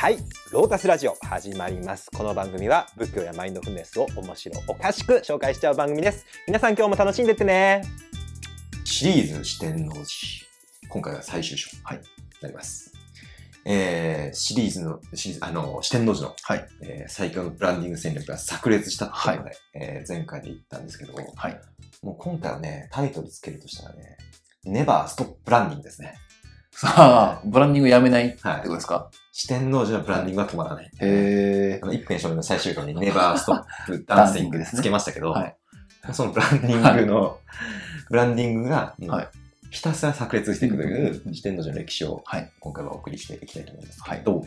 はい、ロータスラジオ始まります。この番組は仏教やマインドフルネスを面白おかしく紹介しちゃう番組です。皆さん今日も楽しんでってね。シリーズ四天王寺。今回が最終章。はい。なります。えー、シリーズの、シリーズ、あの、四天王寺の、はい。えー最強のブランディング戦略が炸裂したっていうので、えー前回で言ったんですけど、はい。もう今回はね、タイトルつけるとしたらね、ネバーストップブランディングですね。さ あ、ブランディングやめないってはいことですか？四天王寺のブランディングは止まらない。へあの、一辺勝利の最終回にネバーストップダンシングつけましたけど、はいそのブランディングの、ブランディングが、はいひたすら炸裂していくという四天王寺の歴史をはい。今回はお送りしていきたいと思いますけど、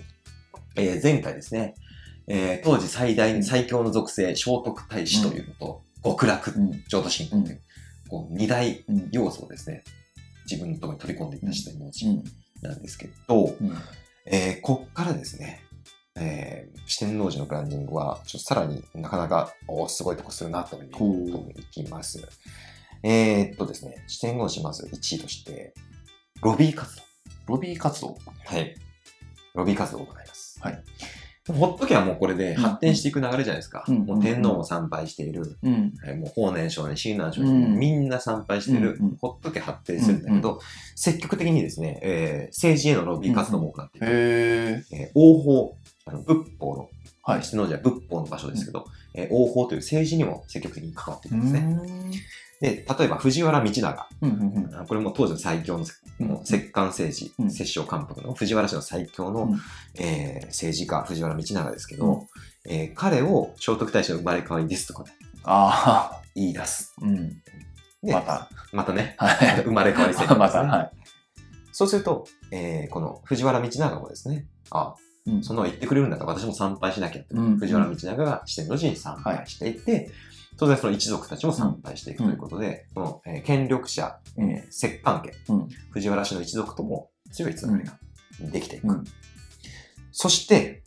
えー前回ですね、えー当時最大、うん最強の属性、聖徳太子というのと、極楽、うん。浄土真空という、こう二大うん。要素をですね、自分のところに取り込んでいった四天王う寺ん。なんですけど、うん。えーこっからですね、えー四天王寺のブランディングは、ちょっとさらになかなか、おーすごいとこするなというところに行きます。えーっとですね、四天王寺まず1位として、ロビー活動。ロビー活動はい。ロビー活動を行います。はい。ほっとけばもうこれで発展していく流れじゃないですか。うんもう天皇も参拝している。うん。えーもう法然上人、親鸞上人、うんみんな参拝している。うんうんほっとけ発展するんだけど、積極的にですね、えー政治へのロビー活動も行っている。へえ。えー王法、あの仏法のはい。七の字は仏法の場所ですけど、えー王法という政治にも積極的に関わっているんですね。で、例えば藤原道長。これも当時の最強のうんもう摂関政治、うん摂政関白の藤原氏の最強の、うんえー政治家、藤原道長ですけど、えー彼を聖徳太子の生まれ変わりですとかね、ああ。言い出す。うん。で、また。またね、はい。生まれ変わり戦略 また。はい。そうすると、えーこの藤原道長もですね、あ、うんその言ってくれるんだったら私も参拝しなきゃって、うん藤原道長が四天王寺に参拝していって、当然その一族たちも参拝していくということで、この、えー権力者、えー摂関家、うん藤原氏の一族とも強いつながりができていく。うんそして、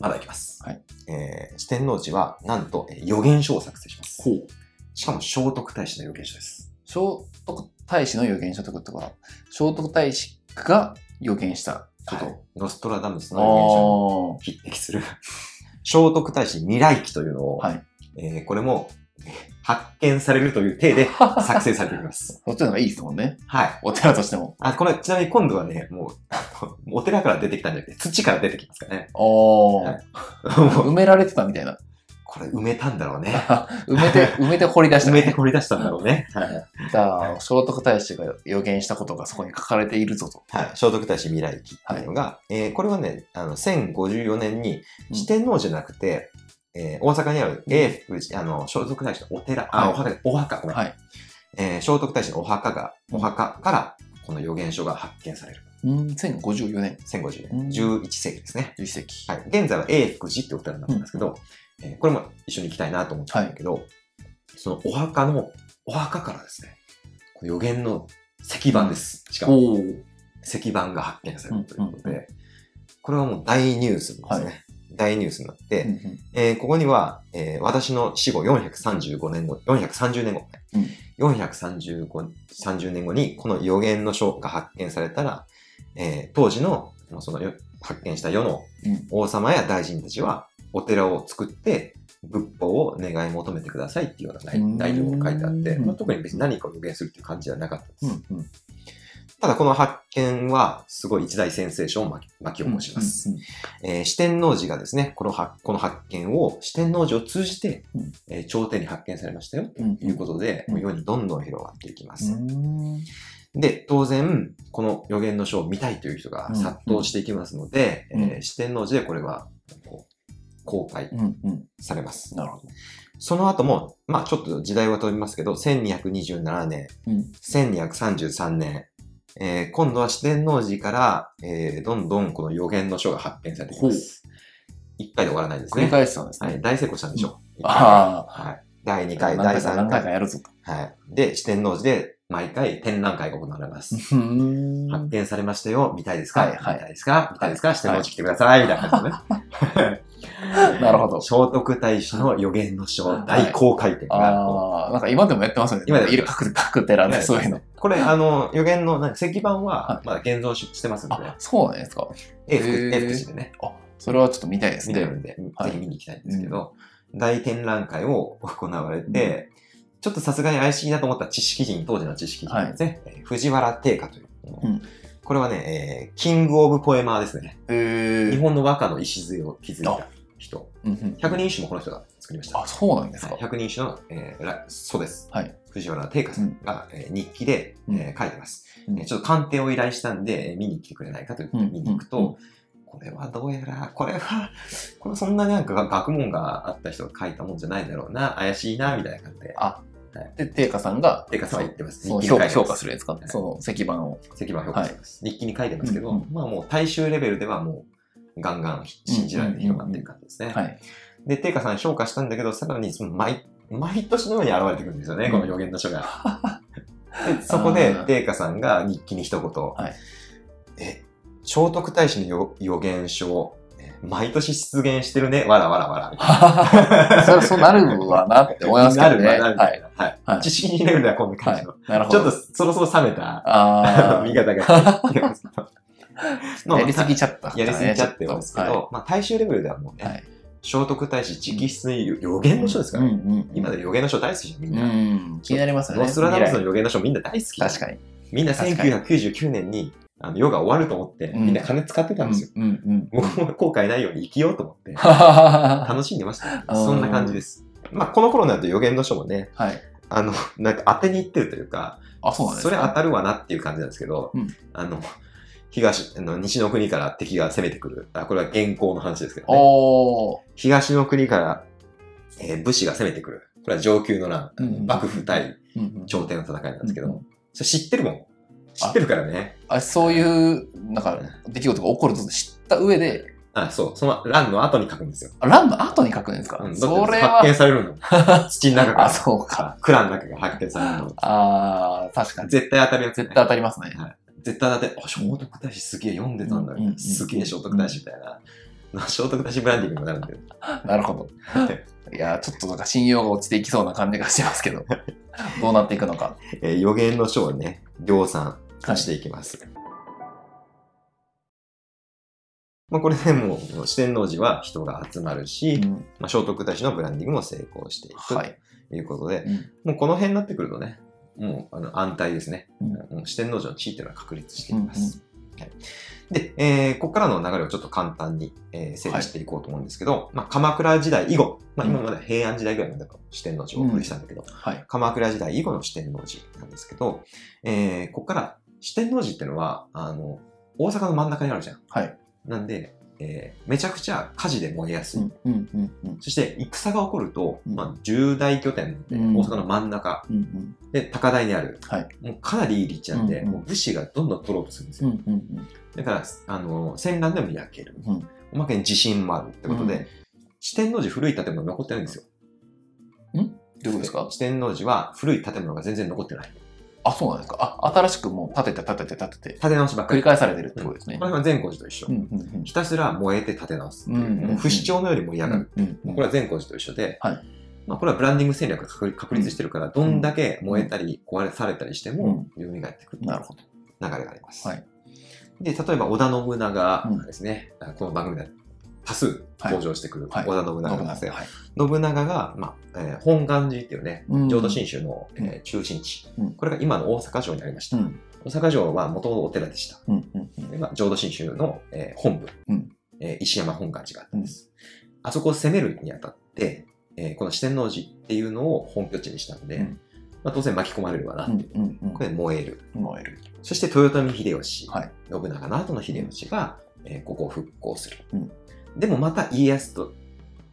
まだいきます。はいえー四天王寺は、なんと、えー予言書を作成します。ほう。しかも聖徳太子の予言書です。聖徳太子の予言書ということは、聖徳太子が予言したこと。はいノストラダムスの予言書にあ匹敵する 聖徳太子未来記というのを、はいえーこれもえー発見されるという体であ。作成されていきます。そっちの方がいいですもんね。はい。お寺としても。あ、これちなみに今度はね、もう、お寺から出てきたんじゃなくて、土から出てきますからね。おー。はい 埋められてたみたいな。これ埋めたんだろうね。埋めて、埋めて掘り出した、埋めて掘り出したんだろうね。はい。じゃあ、聖徳太子が予言したことがそこに書かれているぞと。はい。聖徳太子未来記っていうのが、えーこれはね、あの、1054年に四天王じゃなくて、えー大阪にある永福寺、あの、聖徳太子のお寺、あ、はいお墓、お墓、ごめん。はい。えー聖徳太子のお墓が、お墓から、この予言書が発見される。うん、1054年、1050うん年、11世紀ですね。11世紀。はい。現在は永福寺ってお寺になってますけど、えーこれも一緒に行きたいなと思ってたんだけど、そのお墓の、お墓からですね、この予言の石板です。しかも。石板が発見されるということうんで、これはもう大ニュースですね。は大ニュースになって、うんうん。えーここには、えー私の死後435年後、430年後、ね。435、30年後にこの予言の書が発見されたら、えー当時のそのよ発見した世のうん。王様や大臣たちはお寺を作って仏法を願い求めてくださいっていうような内容が書いてあって、うん。まあ、特に別に何かを予言するっていう感じではなかったです。うんうんただこの発見はすごい一大センセーションを巻き起こします。四天王寺がですね、このはこの発見を四天王寺を通じて、うん。えー朝廷に発見されましたようんということで、うん。もう世にどんどん広がっていきます。うん。で、当然、この予言の書を見たいという人がうん殺到していきますので、うん。えー四天王寺でこれはこう公開うんうん。されます。なるほど。その後も、まあちょっと時代は飛びますけど、1227年、うん。1233年、えー今度は四天王寺から、えーどんどんこの予言の書が発見されていきます。一回で終わらないですね。繰り返したんですね。はい、大成功したんでしょう。あはい。第2回、第何回か3何回か回。やるぞと。はい。で、四天王寺で毎回展覧会が行われます。うん発見されましたよ。見たいですか、はいはい見たいですか？見たいですか？四天王寺来てください。みたいな感じでね。なるほど。聖徳太子の予言の書大公開展が、ああ、なんか今でもやってますよね。今でもいる各各寺でそういうの。これ、あの、予言の、石板はは、まだ現像ししてますので、あ、そうなんですか。英福、へー。英福寺でね、それはちょっと見たいですね。見れるんで、はい。ぜひ見に行きたいんですけど、大展覧会を行われて、ちょっとさすがに怪しいなと思った知識人、当時の知識人ですね、えー藤原定家というこれはね、えーキング・オブ・ポエマーですね。日本の和歌の礎を築いた人。百人一首もこの人が作りました。あ、そうなんですか？はい。百人一首の、えーらそうです。はい。藤原定家さんが、えー日記で、うんえー書いてます、うんえーちょっと鑑定を依頼したんで、えー見に来てくれないかということで見に行くと、うんうんこれはどうやら、これは、これそんななんか学問があった人が書いたもんじゃないだろうな、怪しいな、みたいな感じで、あ、で、定価さんが、定家さんは言ってます。そう日記に評評価するやつか？は。いその石板を。石板評価してます。日記に書いてますけど、うんうんまあもう大衆レベルではもう、ガンガン信じられて広がってる感じですね。はい。で、定家さん評価したんだけど、さらにその毎、毎年のように現れてくるんですよね、うんこの予言の書が。でそこで定家さんが日記に一言、はいえ、聖徳太子の予予言書、え毎年出現してるね、わらわらわら。みたいそれそうなるわなって思いますけどね。なるわなるみはい。たいな。はい。はい知識レベルではこんな感はいじの。。なるほど。ちょっとそろそろ冷めた、あ 見方が。あ、やりすぎちゃった、やりすぎちゃってますけど、はまあ大衆レベルではもうね、はい聖徳太子直筆の予言の書ですからね。うんうんうん今で予言の書大好きじゃん、みんうな。ん。気になりますよね。ノストラダムスの未予言の書みんな大好き。来確かに。みんな確かに1999年にあの世が終わると思って、うんみんな金使ってたんですよ。うんうんうん。僕も後悔ないように生きようと思って、は 楽しんでましたそんな感じです。まあ、この頃になると予言の書もね、い。あの、なんか当てにいってるというか、あ、そうなんですかそれ当たるわなっていう感じなんですけど、うんあの、東、あの西の国から敵が攻めてくる。あこれは現行の話ですけどね。おー。東の国から、えー武士が攻めてくる。これは上級の乱。うん幕府対うんうん朝廷の戦いなんですけど、うんそれ知ってるもん。知ってるからね。あそういう、なんか、出来事が起こると知った上で、あ、そう。その乱の後に書くんですよ。あランの後に書くんですか、うん、それ発見は、されるの。土の中から。あ、そうか。クラの中が発見されるの。あー、確かに。絶対当たるやつ、ね。絶対当たりますね。絶対当たって、あ、聖徳太子すげえ読んでたんだみたいな。すげえ聖徳太子みたいな。な 聖徳太子ブランディングにもなるんで。なるほど。いやー、ちょっとなんか信用が落ちていきそうな感じがしてますけど、どうなっていくのか。えー予言の書をね、量産させていきます。まあこれでもう四天王寺は人が集まるし、うんまあ、聖徳太子のブランディングも成功していくはい。ということで、うんもうこの辺になってくるとね、もうあの安泰ですね。うん四天王寺の地位っていうのは確立しています。はい、で、えーここからの流れをちょっと簡単に、えー整理していこうと思うんですけど、まあ、鎌倉時代以後、まあ、今まで平安時代ぐらいまでの四天王寺をお送りしたんだけど、はい。鎌倉時代以後の四天王寺なんですけど、えーここから四天王寺っていうのは、あの、大阪の真ん中にあるじゃん。はい。なんで、えーめちゃくちゃ火事で燃えやすい。そして、戦が起こると、うんまあ、重大拠点で、うん大阪の真ん中で、高台にある。はい。もうかなりいい立地なんで、もう武士がどんどん取ろうとするんですよ。だから、あの、戦乱でも焼ける。うんおまけに地震もあるってことで、うん四天王寺古い建物残ってないんですよ。どういうことですか？四天王寺は古い建物が全然残ってない。あ、そうなんですか。あ、新しくもう建てて建てて建てて、建て直しばっかり。繰り返されてるってことですねこ。れは善光寺と一緒。うんうんうんひたすら燃えて建て直す。うんうんうんもう不死鳥のより盛り上がる。うんうんこれは善光寺と一緒で、はいまあ、これはブランディング戦略が確確立してるから、どんだけ燃えたり壊れされたりしても、蘇ってくるなるほど。流れがあります。はいで、例えば織田信長がですね、この番組で多数登場してくるはい。織田信長なんですよ。はい。信長が、まあえー本願寺っていうね、うん。浄土真宗の、うん。えー中心地、うん。これが今の大阪城にありました。うん。大阪城は元々お寺でした。でまあ、浄土真宗の、えー本部、うん。えー石山本願寺があったんです。あそこを攻めるにあたって、えーこの四天王寺っていうのを本拠地にしたんで、うん。まあ、当然巻き込まれるわなっていう。これで燃える。燃える。そして豊臣秀吉、はい。信長の後の秀吉が、えーここを復興する。うんでもまた家康と、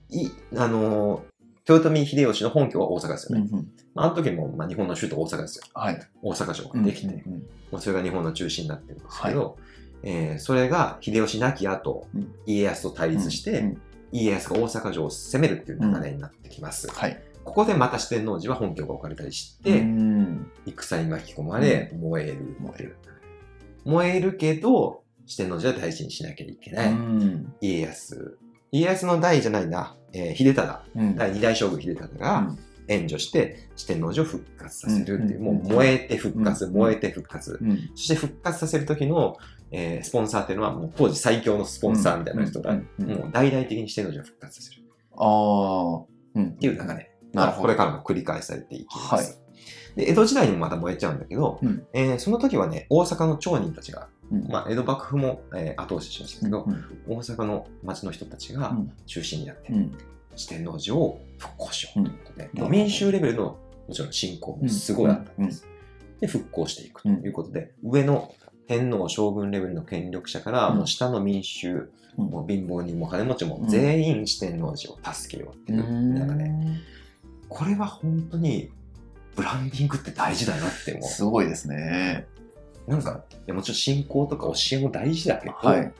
いあのー豊臣秀吉の本拠は大阪ですよね。うんうんまあ、あの時も、まあ、日本の首都大阪ですよ。はい。大阪城ができて、うんうんまあ、それが日本の中心になってるんですけど、えーそれが秀吉亡き後、うん家康と対立して、うん家康が大阪城を攻めるっていう流れになってきます。はい。ここでまた四天王寺は本拠が置かれたりしうて、ん戦に巻き込まれ、燃える。燃える。燃えるけど、四天王寺は大事にしなきゃいけない。うん家康。家康の代じゃないな、えー秀忠、うん第二代将軍秀忠が、うん援助して四天王寺を復活させるっていう、うんもう燃えて復活、うん燃えて復活。うん。そして復活させる時の、えースポンサーっていうのはもう当時最強のスポンサーみたいな人が、もう大々的に四天王寺を復活させるああ。うん。っていう流れなるほどがこれからも繰り返されていきます。で江戸時代にもまた燃えちゃうんだけど、うん。えーその時はね、大阪の町人たちが、うん。まあ、江戸幕府も、えー後押ししましたけど、うん。大阪の町の人たちがうん。中心になって、うん。四天王寺を復興しようと。いうことで、うん民衆レベルのもちろん信仰もすごいあったんです。で、復興していくということで、上の天皇将軍レベルの権力者から、うん。もう下の民衆、うん。もう貧乏人も金持ちもうん。全員四天王寺を助けようっていううん。中で、これは本当にブランディングって大事だなって思すごいですね。う。なんか、いやもちろん信仰とか教えも大事だけど、はい。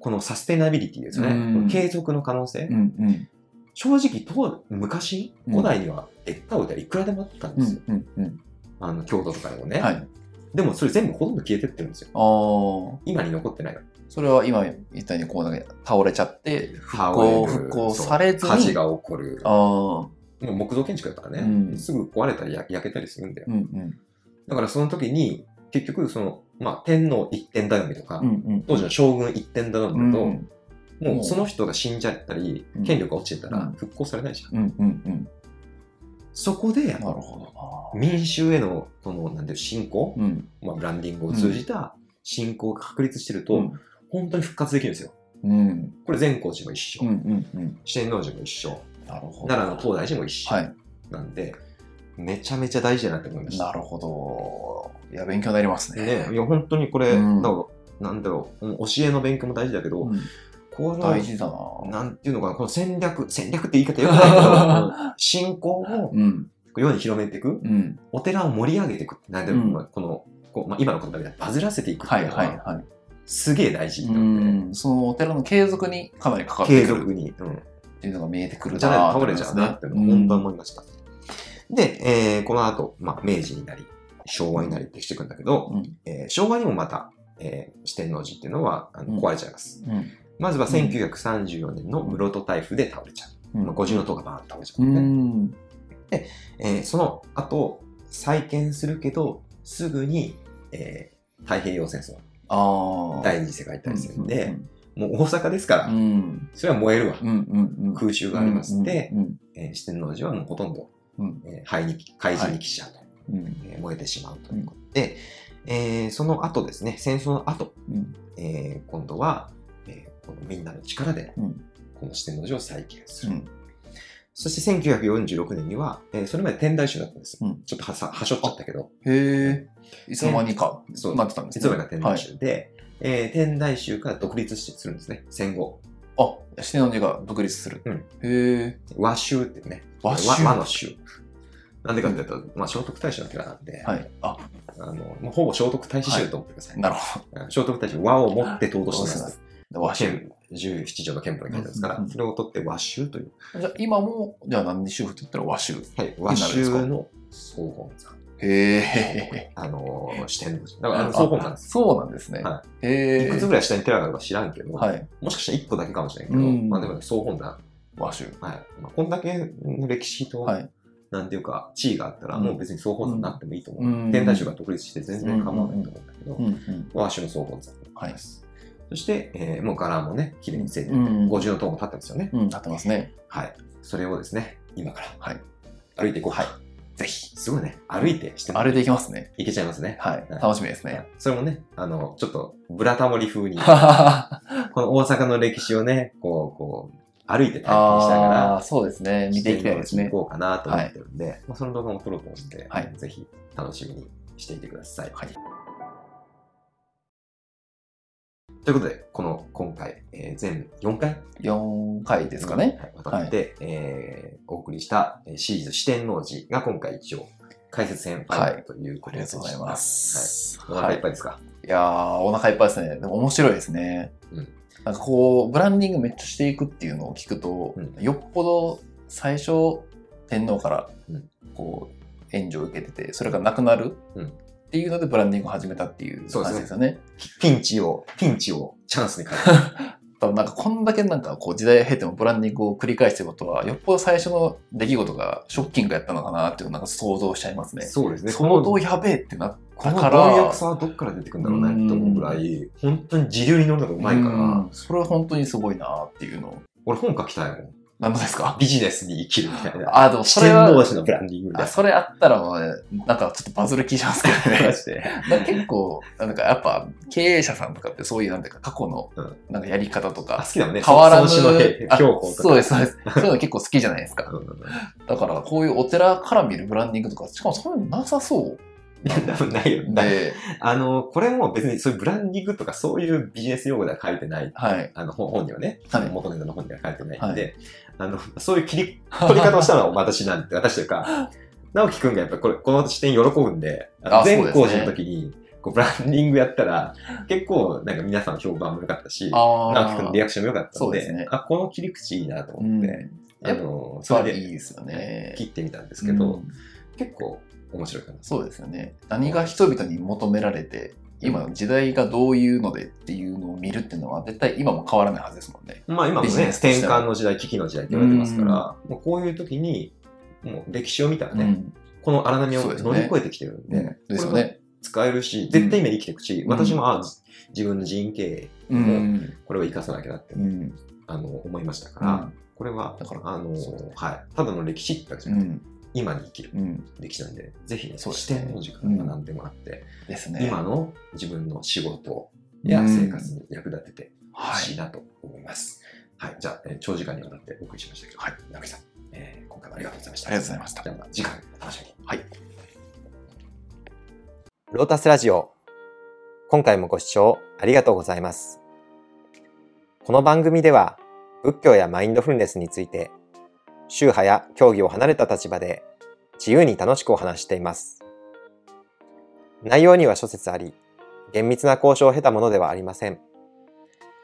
このサステナビリティですよね。継続の可能性。うんうん。正直当、昔、うん古代には劣化歌いくらでもあったんですよ。うんうんあの、京都とかでもね。はい。でもそれ全部ほとんど消えてってるんですよ。今に残ってないの。それは今言ったようにこう倒れちゃって復倒興復興されずに火事が起こる。あ木造建築だからね、うん。すぐ壊れたり焼焼けたりするんだよ。うんうん。だからその時に、結局その、まあ、天皇一点頼みとか、うんうん。当時の将軍一点頼うみだと、ん。もうその人が死んじゃったり、うん。権力が落ちてたらうん。復興されないじゃん。うんうんうん。そこで、なるほど民衆への、この、なんていう、信仰、まあ、ブランディングを通じた信仰が確立してると、うん。本当に復活できるんですよ。うん。これ善光寺も一緒、うんうんうん。四天王寺も一緒、奈良の東大寺も一緒。はい。なんで、めちゃめちゃ大事だなって思いました。なるほど。いや勉強になりますね。ね、いや、本当にこれ、うん。なんだろう、うん教えの勉強も大事だけど、うん。この、大事だな。なんていうのかな、この戦略、戦略って言い方よくないけど、信仰をうん。世に広めていく、うん。お寺を盛り上げていく。なんで、うん。まあこの、こうまあ、今の言葉でバズらせていくってはいいうのは、はいはいすげえ大事うなんで、ん。そのお寺の継続にかなり関わって継くる。続に。うんっていうのが見えてくるじゃないなと倒れちゃうなってのを本当は思いました。で、えーこの後、まあ、明治になり、昭和になりってしていくんだけど、うん。えー昭和にもまた、えー四天王寺っていうのはあのうん。壊れちゃいます。うん。まずは1934年の室戸台風で倒れちゃう。うん。まあ、五重塔がバーンと倒れちゃうう、ね。んえーその後、再建するけど、すぐに、えー太平洋戦争、第二次世界大戦で、うんもう大阪ですから、うん。それは燃えるわ。空襲がありますで、うんえー四天王寺はもうほとんど、うん。えー灰に、海人に帰しちゃうと、うん。えー燃えてしまうということで、えーその後ですね、戦争の後、うん。えー今度は、えーこのみんなの力で、うん。この四天王寺を再建する。うんそして1946年には、えーそれまで天台宗だったんです。うん。ちょっとはさはしょっちゃったけど、へえいつの間にかそう。なってたんです実はが天台はい宗で、えー天台宗から独立するんですね、戦後。あ四天王寺が独立する。うん。へえ和宗っていうね、和宗和の宗。なんでかっていうと、まあ、聖徳太子の寺なんで、はい。あ。あのまあ、ほぼ聖徳太子宗と思ってください。なるほど。聖徳太子和を持って尊します。和宗憲十七条の憲法に書いてあるんですから、うんそれを取って和宗という、じゃあ今もじゃあ何で宗って言ったら和宗はい、和宗の総本山。へえ。あのー、四天王寺。だから、総本山。です。そうなんですね。はへえ。いくつぐらい下に寺があるか知らんけど、はい。もしかしたら1個だけかもしれんけど、うん。まあでも総本山。和宗はい。まあ、こんだけの歴史と、はい。なんていうか、地位があったら、うん。もう別に総本山になってもいいと思う。うん。天台宗が独立して全然構わないと思うんだけど、和州の総本山。はい。そして、えーもう柄もね、綺麗に整理うん。五重の塔も立ってますよね。うんなってますね。はい。それをですね、今からはい。歩いていこう。はい。ぜひすごいね。歩いてしてあれでいきますね。いけちゃいますね。はい。はい。楽しみですね。はい。それもね、あの、ちょっと、ブラタモリ風に、あ この大阪の歴史をね、こう、こう、歩いて体験しながら、そうですね。見ていきたいですね。行こうかなと思ってるんで、まあ、その動画も撮ろうと思うんで、はい。ぜひ楽しみにしていてください。はいということで、この今回、えー全4回？4回ですかね。はい、渡って、えーお送りしたえーシリーズ四天王寺が今回一応解説編はいというあことでりがとうございます。はい。お腹いっぱいですか、いやー、お腹いっぱいですね。でも面白いですね。うんなんかこう、ブランディングめっちゃしていくっていうのを聞くと、うんよっぽど最初、天皇からうんこう、援助を受けてて、それがなくなるうんっていうのでブランディングを始めたっていうそうですよね。ピンチを、ピンチをチャンスに変える。多分なんかこんだけなんかこう時代を経てもブランディングを繰り返してることは、よっぽど最初の出来事がショッキングやったのかなっていうなんか想像しちゃいますね。そうですね。相当やべえってなっこのだから貪欲さはどっから出てくるんだろうねって思うぐらい、本当に自流に乗るのがうまいから、うんそれは本当にすごいなっていうのを。俺本書きたいもん。何ですか？ビジネスに生きるみたいな。あ、でもそれは、同士のブランディングみたいあな。それあったらもうね、なんかちょっとバズる気しますけどね。マジで。結構、なんかやっぱ経営者さんとかってそういうなんていうか過去のうんなんかやり方とあ、か好きだね。変わらぬ、その標本とか。そうです、そうです。そういうの結構好きじゃないですか。だからこういうお寺から見るブランディングとか、しかもそういうのなさそう多 分ないよ。だで、あの、これも別にそういうブランディングとかそういうビジネス用語では書いてない。はい。あの、本本にはね、はい。元ネタの本には書いてないんで、はあの、そういう切り取り方をしたのは私なんて、私というか、直樹くんがやっぱりこれ、この視点喜ぶんで、全工事の時に、こうブランディングやったら、結構なんか皆さん評判も良かったし、あ直樹くんのリアクションも良かったので、ですね。あ、この切り口いいなとうん思って、あの、それそれでいいですよね。切ってみたんですけど、うん。結構面白いかな。そうですよね。何が人々に求められて、今の時代がどういうのでっていうのを見るっていうのは絶対今も変わらないはずですもんね。まあ今もね、転換の時代、危機の時代って言われてますから、もうこういう時に、もう歴史を見たらね、うんこの荒波を乗り越えてきてるんで、うんですよね。使えるし、絶対今生きていくし、うん私も、あ自分の人員経営、うん。これを生かさなきゃなって、うん。あの思いましたから、これは、だからあのはい、ただの歴史ってわけじゃなくて、うん。今に生きるうん。歴史なんで、ぜひね、視そうですね点の時間学んでもらって、ですね。今の自分の仕事や生活に役立ててほはい。しいなと思います。はい、じゃあ、えー長時間にわたってお送りしましたけど、はい、直樹さん、えー今回もありがとうございました。ありがとうございましたじゃあ、まあ次回お楽しみに。はい。ロータスラジオ。今回もご視聴ありがとうございます。この番組では仏教やマインドフルネスについて宗派や競技を離れた立場で自由に楽しくお話しています。内容には諸説あり、厳密な交渉を経たものではありません。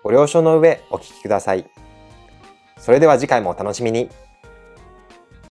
ご了承の上お聞きください。それでは次回もお楽しみに。